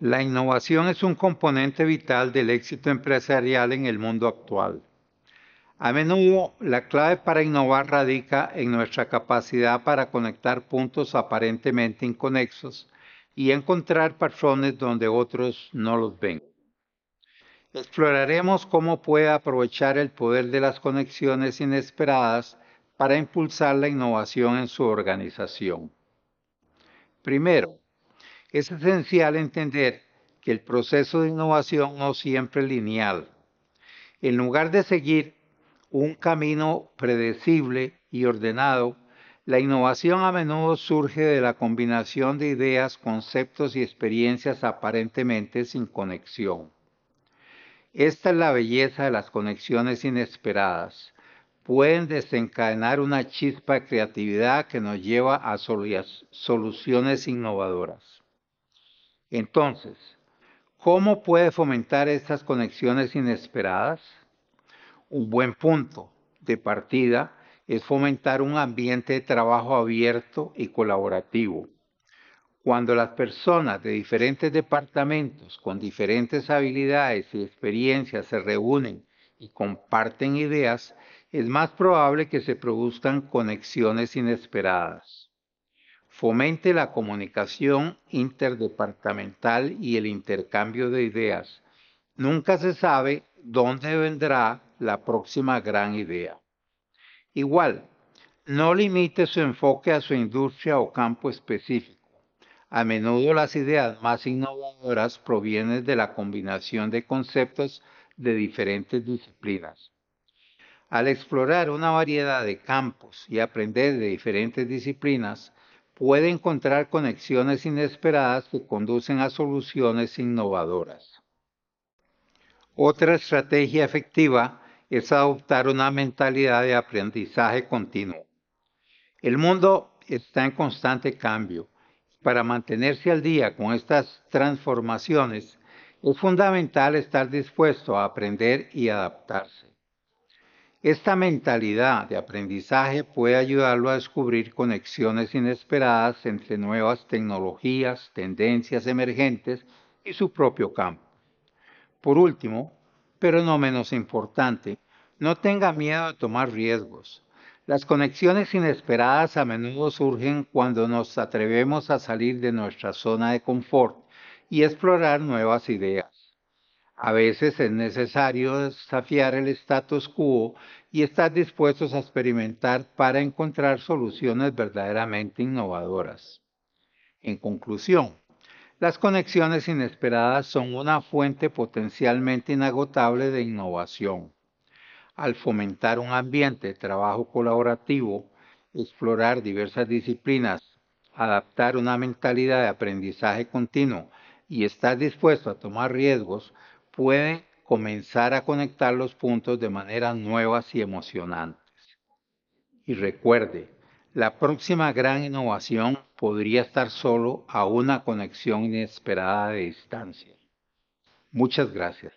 La innovación es un componente vital del éxito empresarial en el mundo actual. A menudo la clave para innovar radica en nuestra capacidad para conectar puntos aparentemente inconexos y encontrar patrones donde otros no los ven. Exploraremos cómo puede aprovechar el poder de las conexiones inesperadas para impulsar la innovación en su organización. Primero, es esencial entender que el proceso de innovación no siempre es lineal. En lugar de seguir un camino predecible y ordenado, la innovación a menudo surge de la combinación de ideas, conceptos y experiencias aparentemente sin conexión. Esta es la belleza de las conexiones inesperadas. Pueden desencadenar una chispa de creatividad que nos lleva a soluciones innovadoras. Entonces, ¿cómo puede fomentar estas conexiones inesperadas? Un buen punto de partida es fomentar un ambiente de trabajo abierto y colaborativo. Cuando las personas de diferentes departamentos con diferentes habilidades y experiencias se reúnen y comparten ideas, es más probable que se produzcan conexiones inesperadas fomente la comunicación interdepartamental y el intercambio de ideas. Nunca se sabe dónde vendrá la próxima gran idea. Igual, no limite su enfoque a su industria o campo específico. A menudo las ideas más innovadoras provienen de la combinación de conceptos de diferentes disciplinas. Al explorar una variedad de campos y aprender de diferentes disciplinas, puede encontrar conexiones inesperadas que conducen a soluciones innovadoras. Otra estrategia efectiva es adoptar una mentalidad de aprendizaje continuo. El mundo está en constante cambio. Para mantenerse al día con estas transformaciones, es fundamental estar dispuesto a aprender y adaptarse. Esta mentalidad de aprendizaje puede ayudarlo a descubrir conexiones inesperadas entre nuevas tecnologías, tendencias emergentes y su propio campo. Por último, pero no menos importante, no tenga miedo de tomar riesgos. Las conexiones inesperadas a menudo surgen cuando nos atrevemos a salir de nuestra zona de confort y explorar nuevas ideas. A veces es necesario desafiar el status quo y estar dispuestos a experimentar para encontrar soluciones verdaderamente innovadoras. En conclusión, las conexiones inesperadas son una fuente potencialmente inagotable de innovación. Al fomentar un ambiente de trabajo colaborativo, explorar diversas disciplinas, adaptar una mentalidad de aprendizaje continuo y estar dispuesto a tomar riesgos, puede comenzar a conectar los puntos de manera nuevas y emocionantes. Y recuerde, la próxima gran innovación podría estar solo a una conexión inesperada de distancia. Muchas gracias.